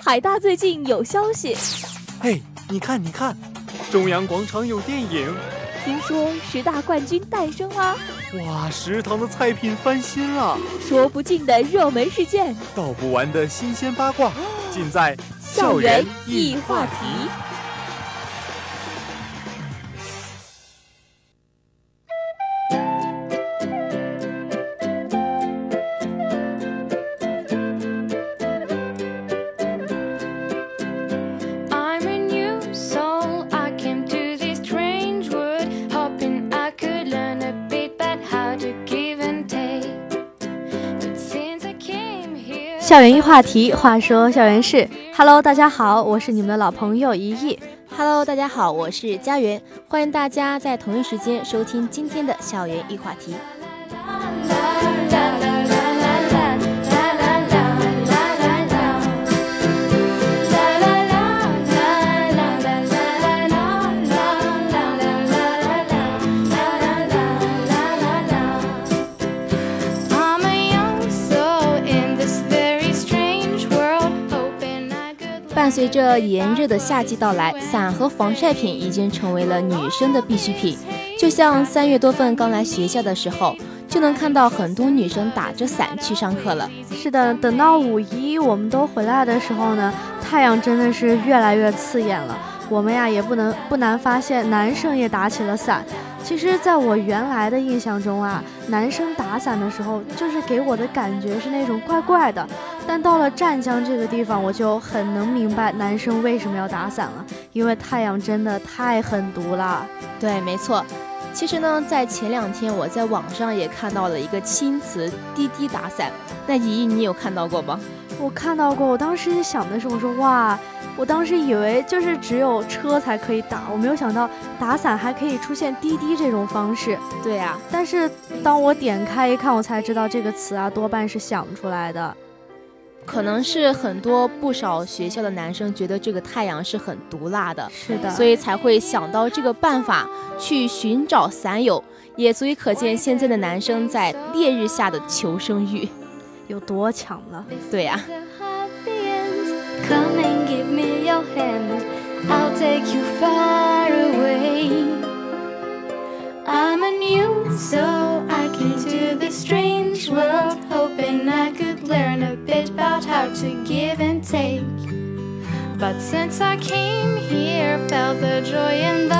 海大最近有消息。嘿，你看，你看，中央广场有电影。听说十大冠军诞生啦！哇，食堂的菜品翻新了。说不尽的热门事件，道不完的新鲜八卦，尽在校园一话题。校园一话题，话说校园事。Hello，大家好，我是你们的老朋友一亿。Hello，大家好，我是佳媛，欢迎大家在同一时间收听今天的校园一话题。随着炎热的夏季到来，伞和防晒品已经成为了女生的必需品。就像三月多份刚来学校的时候，就能看到很多女生打着伞去上课了。是的，等到五一我们都回来的时候呢，太阳真的是越来越刺眼了。我们呀也不能不难发现，男生也打起了伞。其实，在我原来的印象中啊，男生打伞的时候，就是给我的感觉是那种怪怪的。但到了湛江这个地方，我就很能明白男生为什么要打伞了，因为太阳真的太狠毒了。对，没错。其实呢，在前两天，我在网上也看到了一个青瓷滴滴打伞。那姨姨，你有看到过吗？我看到过。我当时想的是，我说哇。我当时以为就是只有车才可以打，我没有想到打伞还可以出现滴滴这种方式。对呀，但是当我点开一看，我才知道这个词啊多半是想出来的。可能是很多不少学校的男生觉得这个太阳是很毒辣的，是的，所以才会想到这个办法去寻找伞友，也足以可见现在的男生在烈日下的求生欲有多强了。对呀。Hand, I'll take you far away. I'm a new, so I came to this strange world, hoping I could learn a bit about how to give and take. But since I came here, felt the joy and the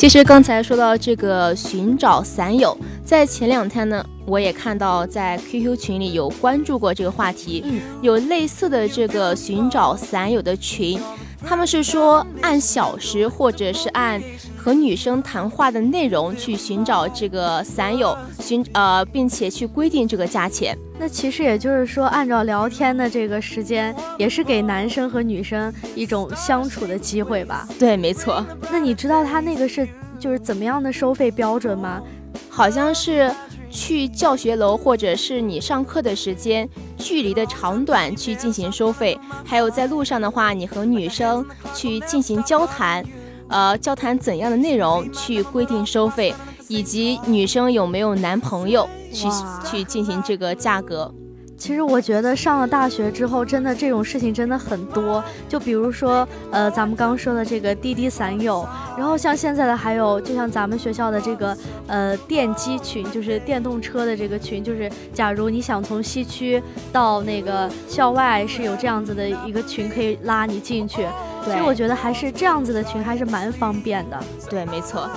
其实刚才说到这个寻找伞友，在前两天呢，我也看到在 QQ 群里有关注过这个话题，有类似的这个寻找伞友的群，他们是说按小时或者是按和女生谈话的内容去寻找这个伞友，寻呃，并且去规定这个价钱。那其实也就是说，按照聊天的这个时间，也是给男生和女生一种相处的机会吧？对，没错。那你知道他那个是？就是怎么样的收费标准吗？好像是去教学楼，或者是你上课的时间距离的长短去进行收费。还有在路上的话，你和女生去进行交谈，呃，交谈怎样的内容去规定收费，以及女生有没有男朋友去去进行这个价格。其实我觉得上了大学之后，真的这种事情真的很多。就比如说，呃，咱们刚说的这个滴滴伞友，然后像现在的还有，就像咱们学校的这个呃电机群，就是电动车的这个群，就是假如你想从西区到那个校外，是有这样子的一个群可以拉你进去。所以我觉得还是这样子的群还是蛮方便的。对，没错。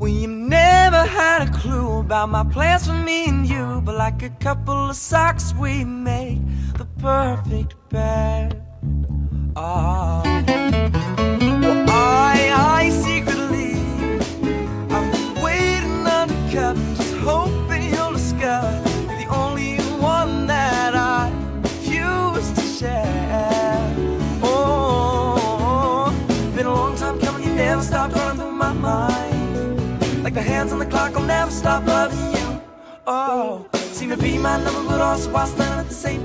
Well, you never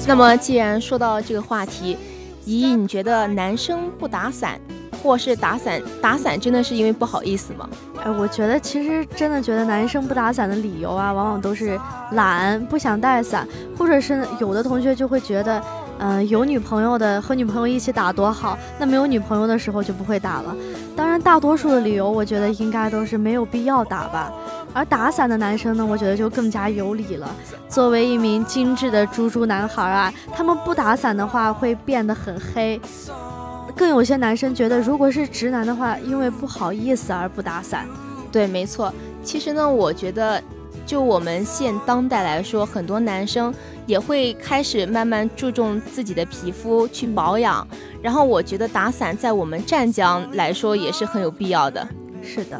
那么，既然说到这个话题，怡怡，你觉得男生不打伞，或是打伞打伞，真的是因为不好意思吗？哎，我觉得其实真的觉得男生不打伞的理由啊，往往都是懒，不想带伞，或者是有的同学就会觉得。嗯，有女朋友的和女朋友一起打多好，那没有女朋友的时候就不会打了。当然，大多数的理由我觉得应该都是没有必要打吧。而打伞的男生呢，我觉得就更加有理了。作为一名精致的猪猪男孩啊，他们不打伞的话会变得很黑。更有些男生觉得，如果是直男的话，因为不好意思而不打伞。对，没错。其实呢，我觉得。就我们现当代来说，很多男生也会开始慢慢注重自己的皮肤去保养。然后我觉得打伞在我们湛江来说也是很有必要的。是的。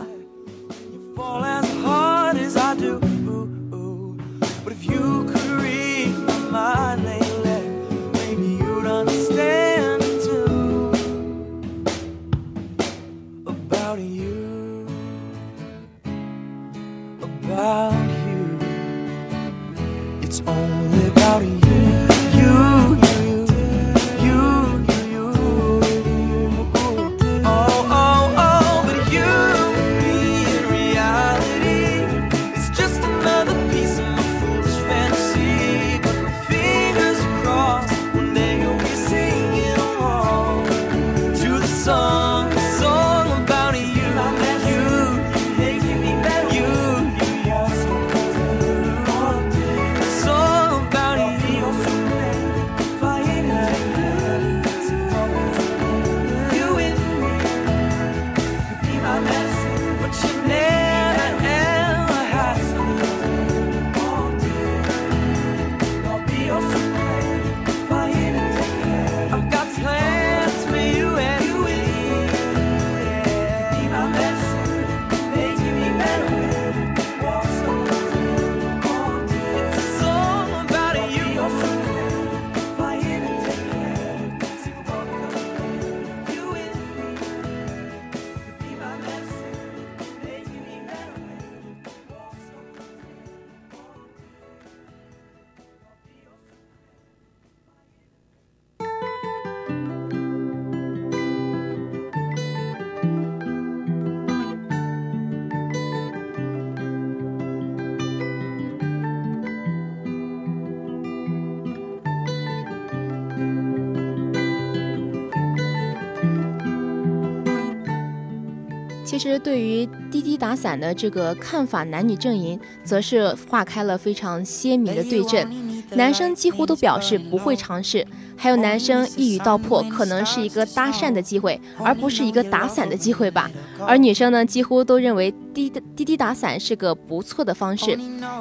其实，对于滴滴打伞的这个看法，男女阵营则是划开了非常鲜明的对阵。男生几乎都表示不会尝试，还有男生一语道破，可能是一个搭讪的机会，而不是一个打伞的机会吧。而女生呢，几乎都认为滴滴滴打伞是个不错的方式，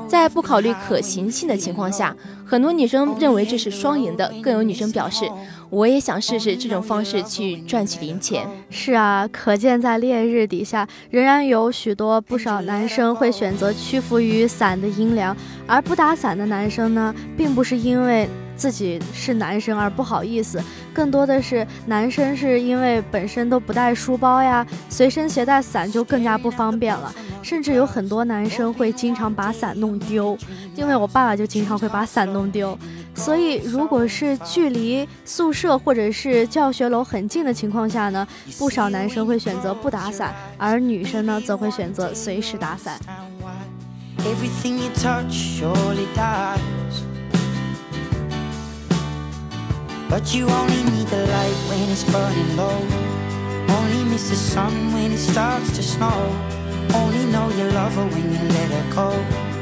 在不考虑可行性的情况下，很多女生认为这是双赢的。更有女生表示。我也想试试这种方式去赚取零钱。是啊，可见在烈日底下，仍然有许多不少男生会选择屈服于伞的阴凉，而不打伞的男生呢，并不是因为自己是男生而不好意思，更多的是男生是因为本身都不带书包呀，随身携带伞就更加不方便了，甚至有很多男生会经常把伞弄丢，因为我爸爸就经常会把伞弄丢。所以如果是距离宿舍或者是教学楼很近的情况下呢，不少男生会选择不打伞，而女生呢则会选择随时打伞。Everything you touch surely dies. But you only need the light when it's burning low. Only miss the sun when it starts to snow. Only know you love her when you let her go.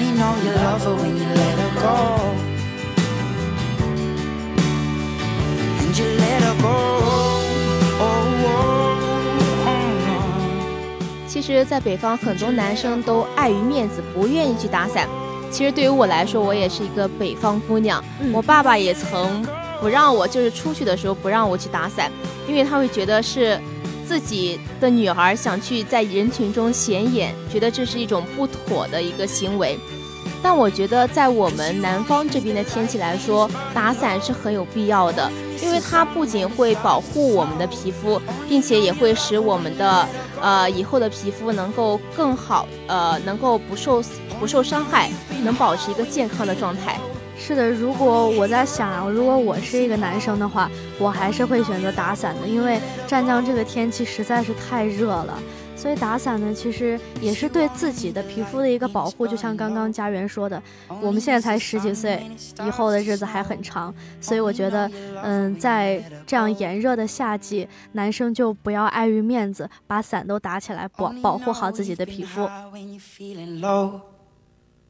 Only know you love her when you let her go. And you let her go. Oh, oh, oh, oh. 其实，在北方，很多男生都碍于面子，不愿意去打伞。其实对于我来说，我也是一个北方姑娘，嗯我爸爸也曾不让我，就是出去的时候不让我去打伞，因为他会觉得是自己的女儿想去在人群中显眼，觉得这是一种不妥的一个行为。但我觉得，在我们南方这边的天气来说，打伞是很有必要的，因为它不仅会保护我们的皮肤，并且也会使我们的呃以后的皮肤能够更好，呃能够不受不受伤害，能保持一个健康的状态。是的，如果我在想，如果我是一个男生的话，我还是会选择打伞的，因为湛江这个天气实在是太热了。所以打伞呢，其实也是对自己的皮肤的一个保护。就像刚刚家园说的，我们现在才十几岁，以后的日子还很长。所以我觉得，嗯，在这样炎热的夏季，男生就不要碍于面子，把伞都打起来，保保护好自己的皮肤。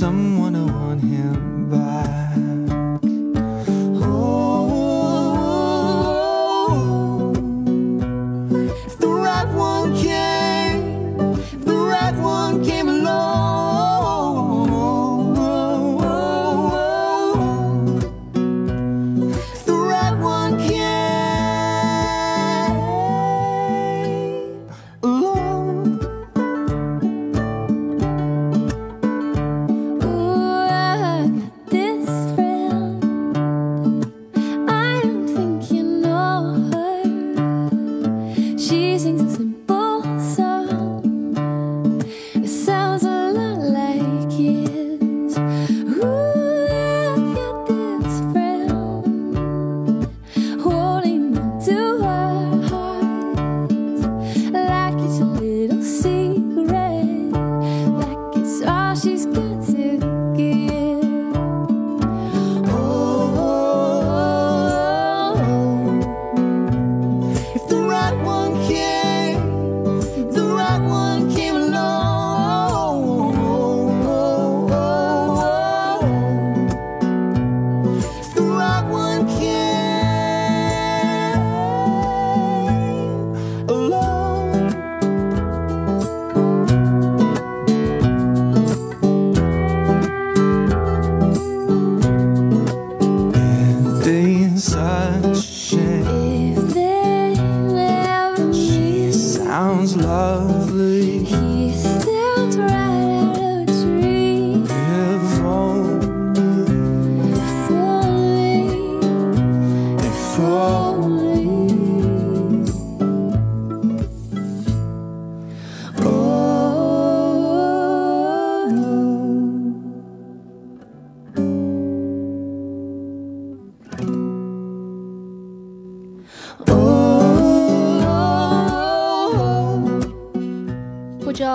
someone to want him back.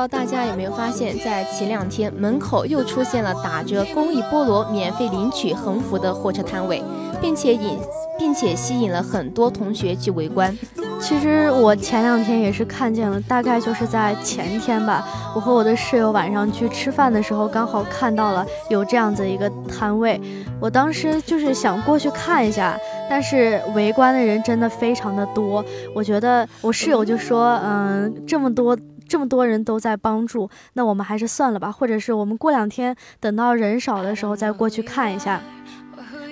大家有没有发现，在前两天门口又出现了打着公益菠萝免费领取横幅的货车摊位，并且引并且吸引了很多同学去围观。其实我前两天也是看见了，大概就是在前天吧。我和我的室友晚上去吃饭的时候，刚好看到了有这样子一个摊位。我当时就是想过去看一下，但是围观的人真的非常的多。我觉得我室友就说，嗯，这么多。这么多人都在帮助，那我们还是算了吧，或者是我们过两天等到人少的时候再过去看一下。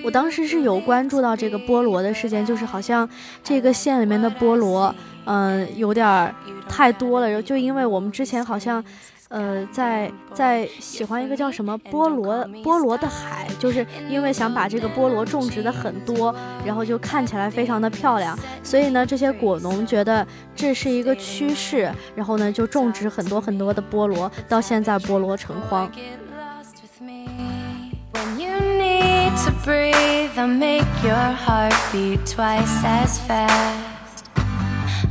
我当时是有关注到这个菠萝的事件，就是好像这个县里面的菠萝，嗯、有点儿太多了，然后就因为我们之前好像。呃，在在喜欢一个叫什么菠萝菠萝的海，就是因为想把这个菠萝种植的很多，然后就看起来非常的漂亮，所以呢，这些果农觉得这是一个趋势，然后呢就种植很多很多的菠萝，到现在菠萝成荒。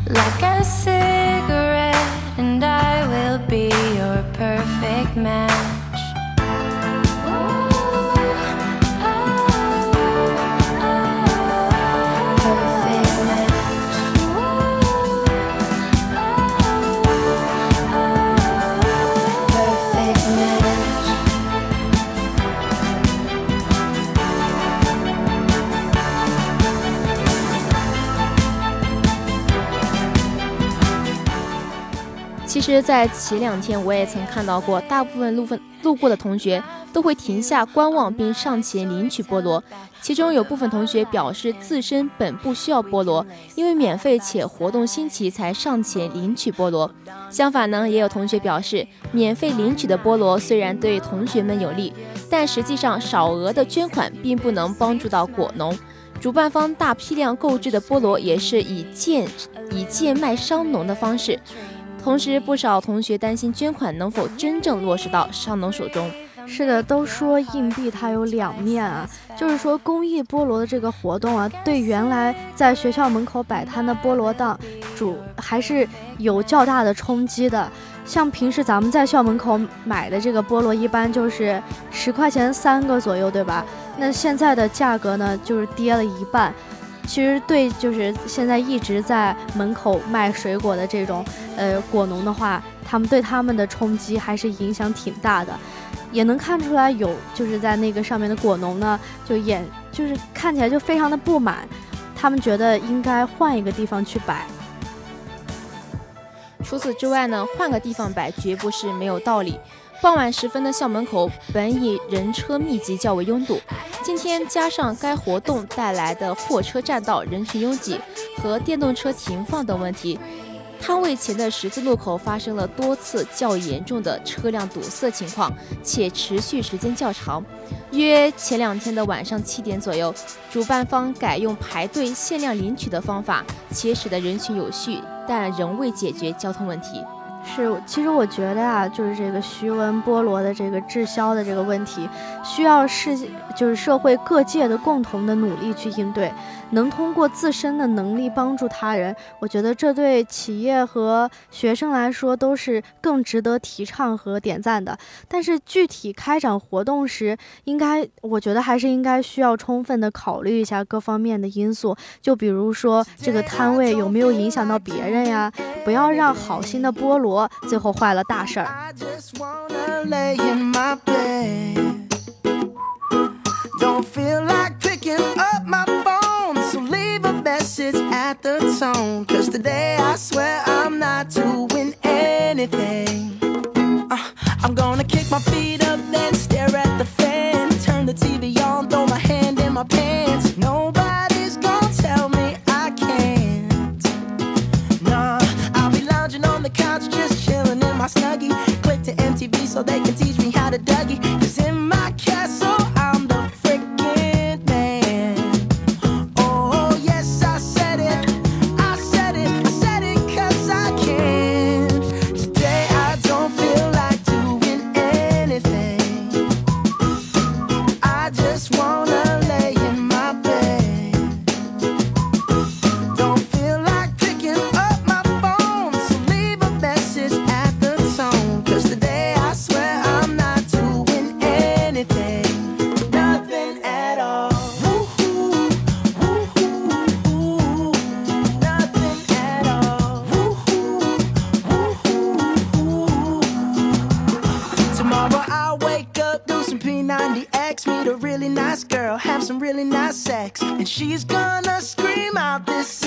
Like a cigarette. And I will be your perfect match. 其实，在前两天我也曾看到过，大部分路分路过的同学都会停下观望，并上前领取菠萝。其中有部分同学表示自身本不需要菠萝，因为免费且活动新奇才上前领取菠萝。相反呢，也有同学表示，免费领取的菠萝虽然对同学们有利，但实际上少额的捐款并不能帮助到果农。主办方大批量购置的菠萝也是以贱以贱卖商农的方式。同时，不少同学担心捐款能否真正落实到商农手中。是的，都说硬币它有两面啊，就是说公益菠萝的这个活动啊，对原来在学校门口摆摊的菠萝档主还是有较大的冲击的。像平时咱们在校门口买的这个菠萝，一般就是十块钱三个左右，对吧？那现在的价格呢，就是跌了一半。其实对，就是现在一直在门口卖水果的这种呃果农的话，他们对他们的冲击还是影响挺大的。也能看出来有就是在那个上面的果农呢，就眼就是看起来就非常的不满，他们觉得应该换一个地方去摆。除此之外呢，换个地方摆绝不是没有道理。傍晚时分的校门口本已人车密集，较为拥堵。今天加上该活动带来的货车占道、人群拥挤和电动车停放等问题，摊位前的十字路口发生了多次较严重的车辆堵塞情况，且持续时间较长。约前两天的晚上七点左右，主办方改用排队限量领取的方法，且使得人群有序，但仍未解决交通问题。是，其实我觉得啊，就是这个徐闻菠萝的这个滞销的这个问题，需要世就是社会各界的共同的努力去应对。能通过自身的能力帮助他人，我觉得这对企业和学生来说都是更值得提倡和点赞的。但是具体开展活动时，应该我觉得还是应该需要充分的考虑一下各方面的因素，就比如说这个摊位有没有影响到别人呀，不要让好心的菠萝最后坏了大事儿。I just wanna lay in my bed. text, meet a really nice girl, have some really nice sex, and she's gonna scream out this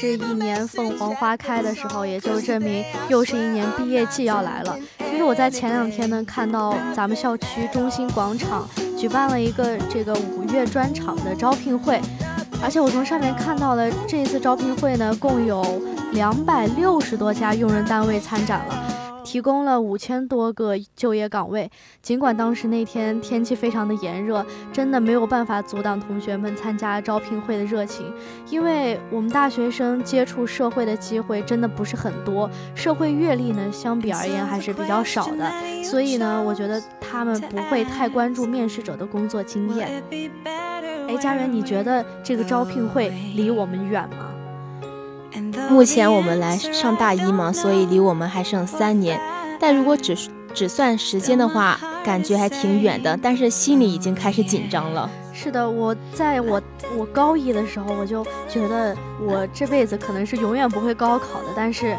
是一年凤凰花开的时候，也就证明又是一年毕业季要来了。其实我在前两天呢，看到咱们校区中心广场举办了一个这个五月专场的招聘会，而且我从上面看到了这一次招聘会呢，共有两百六十多家用人单位参展了。提供了五千多个就业岗位。尽管当时那天天气非常的炎热，真的没有办法阻挡同学们参加招聘会的热情，因为我们大学生接触社会的机会真的不是很多，社会阅历呢相比而言还是比较少的，所以呢，我觉得他们不会太关注面试者的工作经验。哎，佳媛，你觉得这个招聘会离我们远吗？目前我们来上大一嘛，所以离我们还剩三年。但如果只只算时间的话，感觉还挺远的，但是心里已经开始紧张了。是的，我在我我高一的时候，我就觉得我这辈子可能是永远不会高考的，但是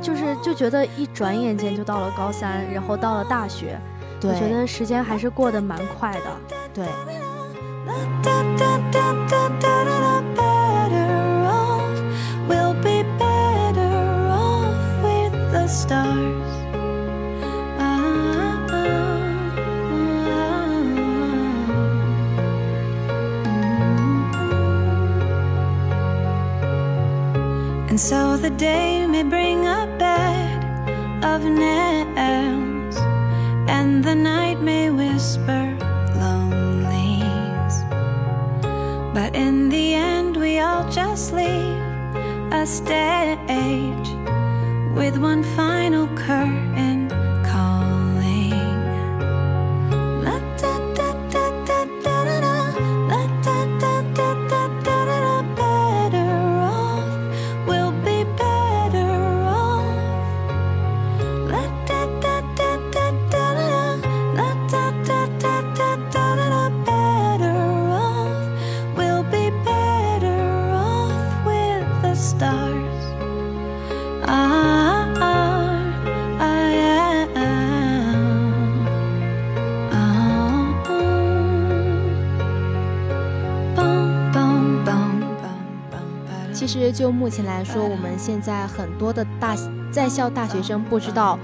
就是就觉得一转眼间就到了高三，然后到了大学，我觉得时间还是过得蛮快的。对。Stars. And so the day may bring a bed of nails, and the night may whisper lonelies. But in the end, we all just leave a stage with one final curtain 实就目前来说，我们现在很多的大在校大学生不知道，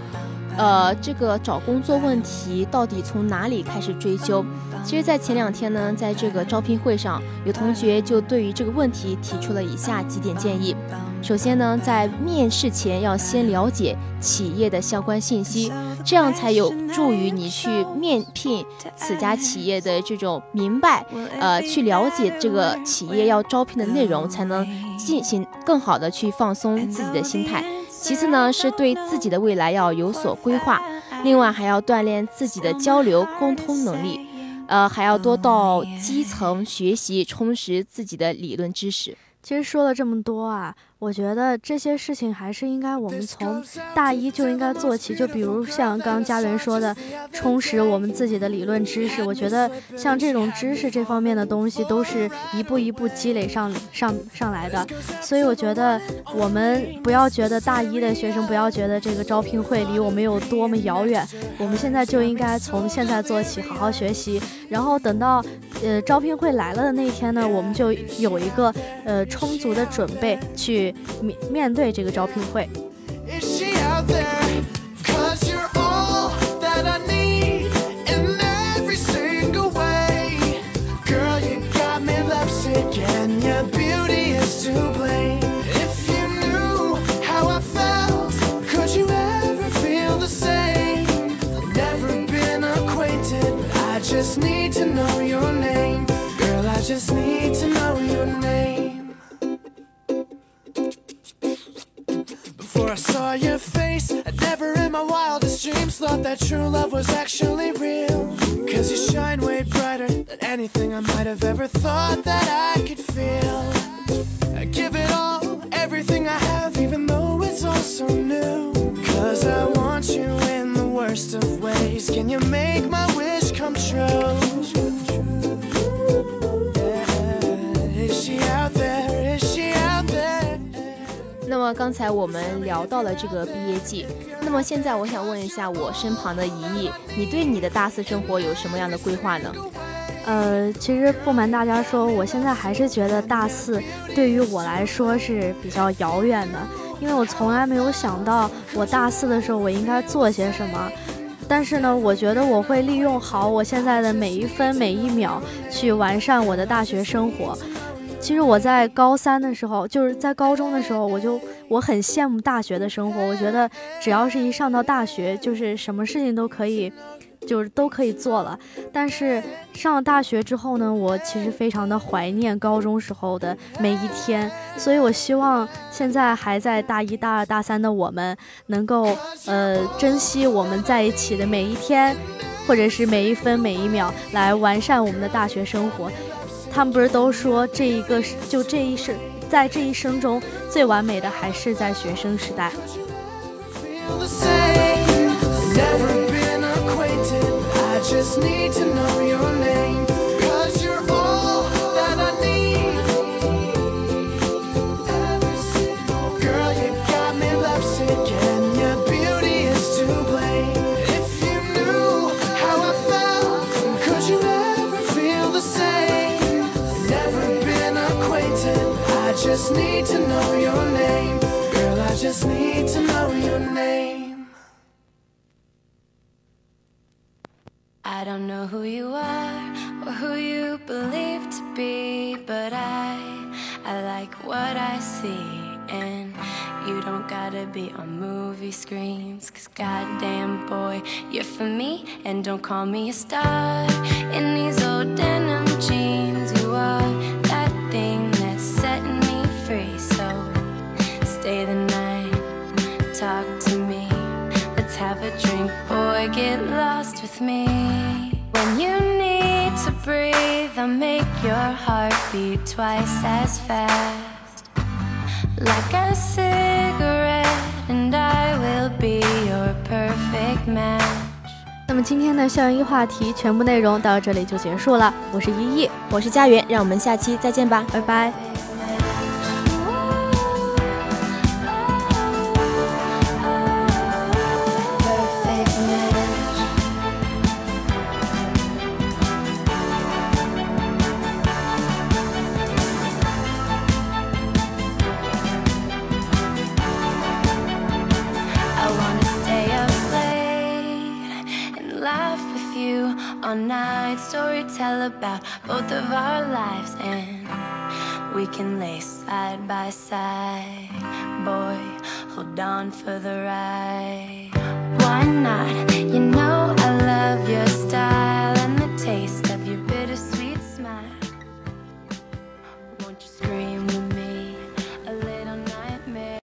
呃，这个找工作问题到底从哪里开始追究。其实，在前两天呢，在这个招聘会上，有同学就对于这个问题提出了以下几点建议。首先呢，在面试前要先了解企业的相关信息，这样才有助于你去面聘此家企业的这种明白，呃，去了解这个企业要招聘的内容，才能进行更好的去放松自己的心态。其次呢，是对自己的未来要有所规划，另外还要锻炼自己的交流沟通能力，呃，还要多到基层学习，充实自己的理论知识。其实说了这么多啊，我觉得这些事情还是应该我们从大一就应该做起。就比如像刚刚家园说的，充实我们自己的理论知识。我觉得像这种知识这方面的东西，都是一步一步积累上上上来的。所以我觉得我们不要觉得大一的学生不要觉得这个招聘会离我们有多么遥远，我们现在就应该从现在做起，好好学习。然后等到呃招聘会来了的那一天呢，我们就有一个呃。充足的准备去面面对这个招聘会。Your face. I never in my wildest dreams thought that true love was actually real. Cause you shine way brighter than anything I might have ever thought that I could feel. I give it all, everything I have, even though it's all so new. Cause I want you in the worst of ways. Can you make my wish come true? 么刚才我们聊到了这个毕业季，那么现在我想问一下我身旁的怡怡，你对你的大四生活有什么样的规划呢？呃，其实不瞒大家说，我现在还是觉得大四对于我来说是比较遥远的，因为我从来没有想到我大四的时候我应该做些什么。但是呢，我觉得我会利用好我现在的每一分每一秒去完善我的大学生活。其实我在高三的时候，就是在高中的时候，我就我很羡慕大学的生活。我觉得只要是一上到大学，就是什么事情都可以，就是都可以做了。但是上了大学之后呢，我其实非常的怀念高中时候的每一天。所以我希望现在还在大一大二大三的我们，能够呃珍惜我们在一起的每一天，或者是每一分每一秒，来完善我们的大学生活。他们不是都说这一个就这一生，在这一生中最完美的还是在学生时代。Never been acquainted, I just need to know your name. Girl, I just need to know your name. I don't know who you are or who you believe to be, but I I like what I see and you don't gotta be on movie screens Cause goddamn boy, you're for me And don't call me a star In these old denim drink, boy. Get lost with me. When you need to breathe, I'll make your heart beat twice as fast. Like a cigarette, and I will be your perfect match. 那么今天的校园一话题全部内容到这里就结束了。我是依依，我是佳媛，让我们下期再见吧，拜拜。Side by side. Boy hold on for the ride. Why not? You